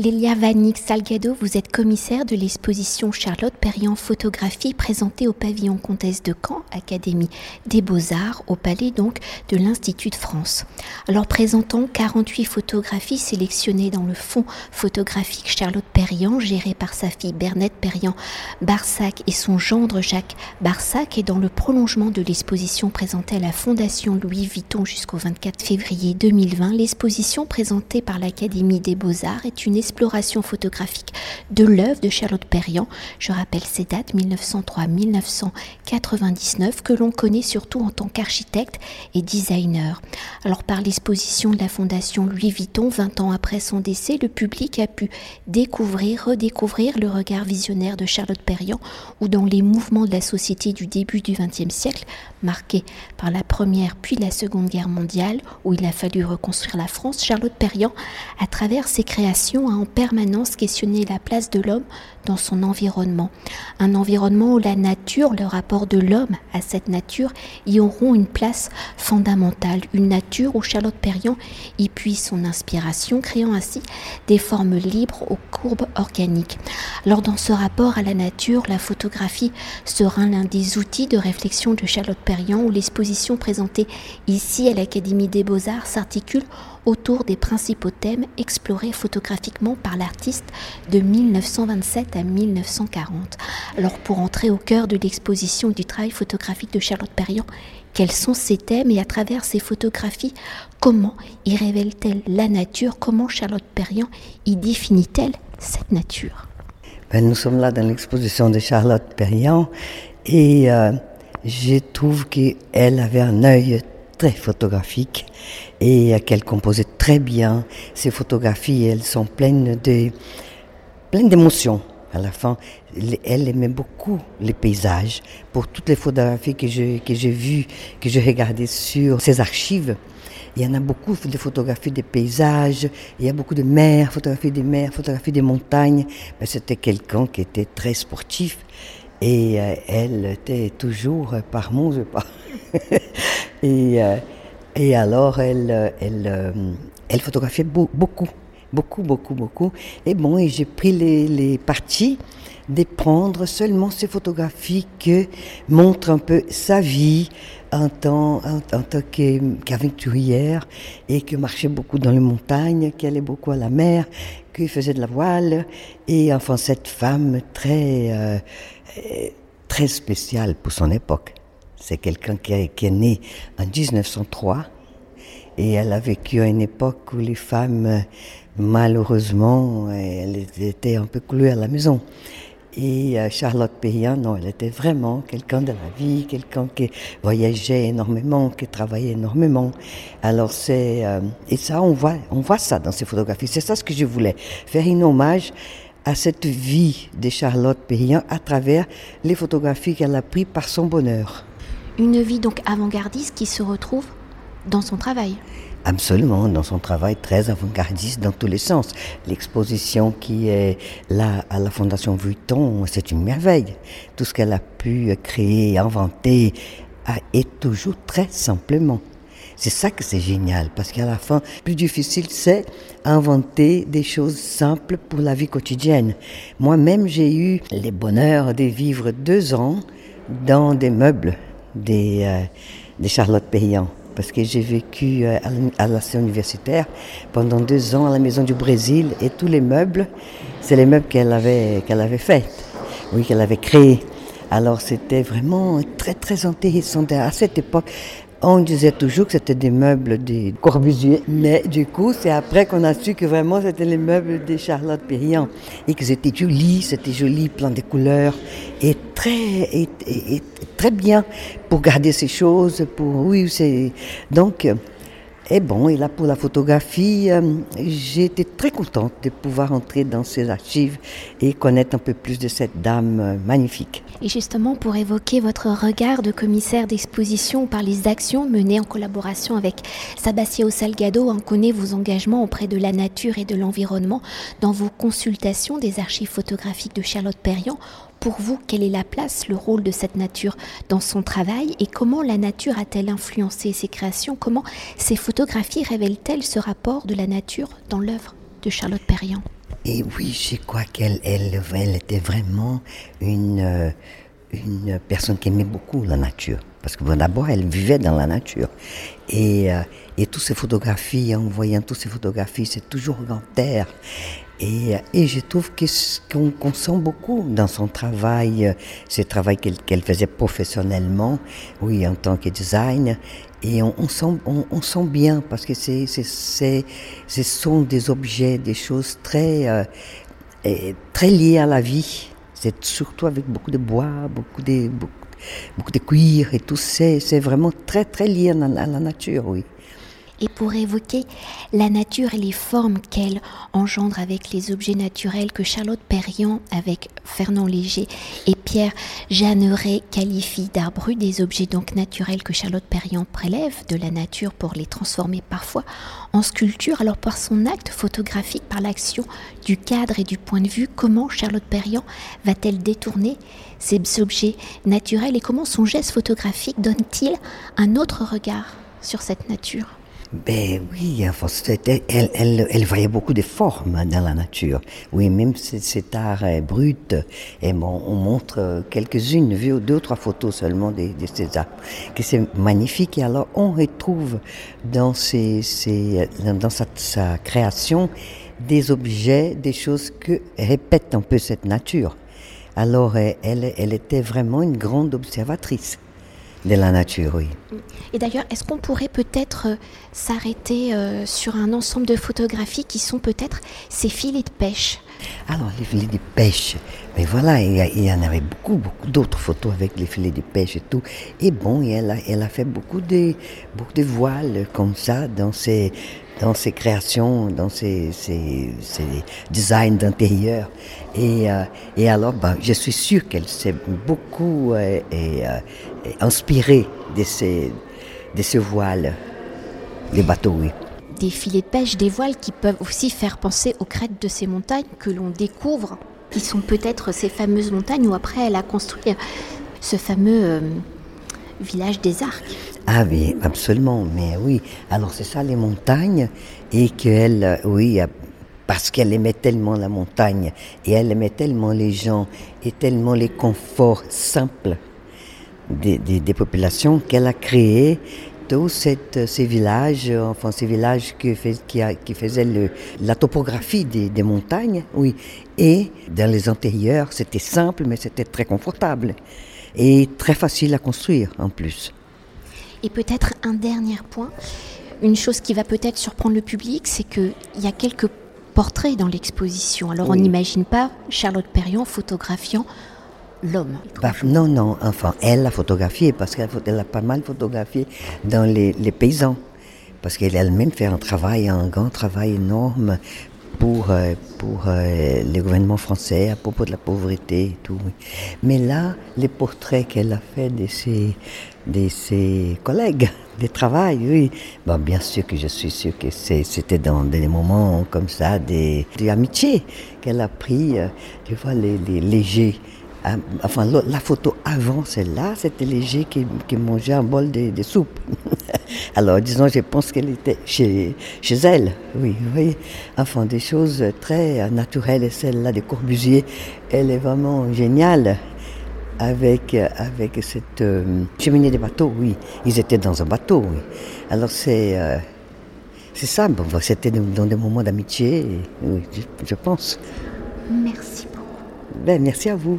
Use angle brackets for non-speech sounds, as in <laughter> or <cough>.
Lélia Vanik Salgado, vous êtes commissaire de l'exposition Charlotte Perriand Photographie présentée au pavillon Comtesse de Caen, Académie des Beaux-Arts, au palais donc de l'Institut de France. Alors présentant 48 photographies sélectionnées dans le fonds photographique Charlotte Perriand, géré par sa fille Bernette Perriand Barsac et son gendre Jacques Barsac, et dans le prolongement de l'exposition présentée à la Fondation Louis Vuitton jusqu'au 24 février 2020, l'exposition présentée par l'Académie des Beaux-Arts est une exploration photographique de l'œuvre de Charlotte Perriand. Je rappelle ces dates 1903-1999 que l'on connaît surtout en tant qu'architecte et designer. Alors par l'exposition de la Fondation Louis Vuitton, 20 ans après son décès, le public a pu découvrir, redécouvrir le regard visionnaire de Charlotte Perriand ou dans les mouvements de la société du début du XXe siècle, marqués par la Première puis la Seconde Guerre mondiale, où il a fallu reconstruire la France, Charlotte Perriand, à travers ses créations, en permanence questionner la place de l'homme dans son environnement. Un environnement où la nature, le rapport de l'homme à cette nature, y auront une place fondamentale. Une nature où Charlotte Perriand y puise son inspiration, créant ainsi des formes libres aux courbes organiques. Alors dans ce rapport à la nature, la photographie sera l'un des outils de réflexion de Charlotte Perriand où l'exposition présentée ici à l'Académie des Beaux-Arts s'articule autour des principaux thèmes explorés photographiquement par l'artiste de 1927 à 1940. Alors pour entrer au cœur de l'exposition du travail photographique de Charlotte Perriand, quels sont ces thèmes et à travers ces photographies, comment y révèle-t-elle la nature? Comment Charlotte Perriand y définit-elle cette nature? Ben, Nous sommes là dans l'exposition de Charlotte Perriand et euh, je trouve qu'elle avait un œil très photographique et qu'elle composait très bien. Ses photographies, elles sont pleines d'émotions. À la fin, elle aimait beaucoup les paysages. Pour toutes les photographies que j'ai que vues, que j'ai regardées sur ses archives, il y en a beaucoup de photographies des paysages, il y a beaucoup de mers, photographies des mers, photographies des montagnes. C'était quelqu'un qui était très sportif et euh, elle était toujours par mon je pas. <laughs> euh, et alors, elle, euh, elle photographiait beaucoup, beaucoup, beaucoup, beaucoup. Et bon, et j'ai pris les, les parties de prendre seulement ces photographies qui montrent un peu sa vie en tant, en, tant qu'aventurière et qui marchait beaucoup dans les montagnes, qui allait beaucoup à la mer, qui faisait de la voile. Et enfin, cette femme très, très spéciale pour son époque. C'est quelqu'un qui, est né en 1903 et elle a vécu à une époque où les femmes, malheureusement, elles étaient un peu clouées à la maison. Et euh, Charlotte Perriand, non, elle était vraiment quelqu'un de la vie, quelqu'un qui voyageait énormément, qui travaillait énormément. Alors c'est euh, et ça on voit, on voit ça dans ses photographies. C'est ça ce que je voulais faire un hommage à cette vie de Charlotte Perriand à travers les photographies qu'elle a prises par son bonheur. Une vie donc avant-gardiste qui se retrouve dans son travail. Absolument, dans son travail très avant-gardiste dans tous les sens. L'exposition qui est là à la Fondation Vuitton, c'est une merveille. Tout ce qu'elle a pu créer, inventer, est toujours très simplement. C'est ça que c'est génial, parce qu'à la fin, plus difficile, c'est inventer des choses simples pour la vie quotidienne. Moi-même, j'ai eu le bonheur de vivre deux ans dans des meubles des, euh, Charlotte Perriand parce que j'ai vécu euh, à la universitaire pendant deux ans à la Maison du Brésil et tous les meubles, c'est les meubles qu'elle avait, qu'elle avait oui, qu'elle avait créés. Alors c'était vraiment très très intéressant. À cette époque, on disait toujours que c'était des meubles des Corbusier, mais du coup, c'est après qu'on a su que vraiment c'était les meubles de Charlotte Perriand et que c'était joli, c'était joli, plein de couleurs et très, et, très bien pour garder ces choses. Pour oui, c'est donc et bon, et là pour la photographie, euh, j'ai été très contente de pouvoir entrer dans ces archives et connaître un peu plus de cette dame euh, magnifique. Et justement, pour évoquer votre regard de commissaire d'exposition par les actions menées en collaboration avec Sabastio Salgado, on connaît vos engagements auprès de la nature et de l'environnement dans vos consultations des archives photographiques de Charlotte Perriand pour vous, quelle est la place, le rôle de cette nature dans son travail et comment la nature a-t-elle influencé ses créations? Comment ces photographies révèlent-elles ce rapport de la nature dans l'œuvre de Charlotte Perriand? Et oui, je crois qu'elle elle, était vraiment une, euh, une personne qui aimait beaucoup la nature. Parce que d'abord, elle vivait dans la nature. Et, euh, et toutes ces photographies, en voyant toutes ces photographies, c'est toujours en terre. Et, et je trouve qu'on qu sent beaucoup dans son travail, ce travail qu'elle qu'elle faisait professionnellement, oui, en tant que design. Et on, on sent, on, on, sent bien parce que c'est, ce sont des objets, des choses très, euh, très liées à la vie. C'est surtout avec beaucoup de bois, beaucoup de, beaucoup, de cuir et tout. C'est, c'est vraiment très, très lié à la nature, oui et pour évoquer la nature et les formes qu'elle engendre avec les objets naturels que Charlotte Perriand, avec Fernand Léger et Pierre Jeanneret qualifient d'art des objets donc naturels que Charlotte Perriand prélève de la nature pour les transformer parfois en sculpture. Alors par son acte photographique, par l'action du cadre et du point de vue, comment Charlotte Perriand va-t-elle détourner ces objets naturels et comment son geste photographique donne-t-il un autre regard sur cette nature? Ben oui, elle, elle, elle, voyait beaucoup de formes dans la nature. Oui, même cet art brut, et bon, on montre quelques-unes, vu deux ou trois photos seulement de, ces arts, que c'est magnifique. Et alors, on retrouve dans, ces, dans sa, création des objets, des choses que répète un peu cette nature. Alors, elle, elle était vraiment une grande observatrice de la nature, oui. Et d'ailleurs, est-ce qu'on pourrait peut-être euh, s'arrêter euh, sur un ensemble de photographies qui sont peut-être ces filets de pêche? Alors, les filets de pêche, mais voilà, il y, en avait beaucoup, beaucoup d'autres photos avec les filets de pêche et tout. Et bon, elle a, elle a fait beaucoup de, beaucoup de voiles comme ça dans ses, dans ses créations, dans ses, ses, ses designs d'intérieur. Et, euh, et alors, ben, je suis sûr qu'elle s'est beaucoup euh, et, euh, inspirée de ces, de ces voiles, des bateaux, oui. Des filets de pêche, des voiles qui peuvent aussi faire penser aux crêtes de ces montagnes que l'on découvre, qui sont peut-être ces fameuses montagnes où après elle a construit ce fameux euh, village des arcs. Ah oui, absolument, mais oui. Alors c'est ça les montagnes et qu'elle, oui, parce qu'elle aimait tellement la montagne et elle aimait tellement les gens et tellement les conforts simples des, des, des populations qu'elle a créé tous cette, ces villages, enfin ces villages qui, fais, qui, a, qui faisaient le, la topographie des, des, montagnes, oui. Et dans les intérieurs, c'était simple, mais c'était très confortable et très facile à construire en plus. Et peut-être un dernier point, une chose qui va peut-être surprendre le public, c'est qu'il y a quelques portraits dans l'exposition. Alors oui. on n'imagine pas Charlotte Perriand photographiant Bah, non, non, enfin, elle a photographié parce qu'elle a pas mal photographié dans les, paysans. Parce qu'elle elle-même fait un travail, un grand travail énorme pour, euh, pour euh, le gouvernement français à propos de la pauvreté et tout. Mais là, les portraits qu'elle a fait de ses, de ses collègues <laughs> de travail, oui. Bon, bien sûr que je suis sûr que c'était dans des moments comme ça, des, des amitiés qu'elle a pris, euh, tu vois, les, les légers. Enfin, la photo avant celle-là, c'était léger qui, qui mangeait un bol de, de soupe. <laughs> Alors, disons, je pense qu'elle était chez, chez elle, oui, oui. Enfin, des choses très naturelles. Et celle-là de Corbusier, elle est vraiment géniale avec, avec cette euh, cheminée des bateaux, oui. Ils étaient dans un bateau, oui. Alors, c'est. Euh, c'est ça, bon, c'était dans des moments d'amitié, oui, je, je pense. Merci beaucoup. Ben, merci à vous.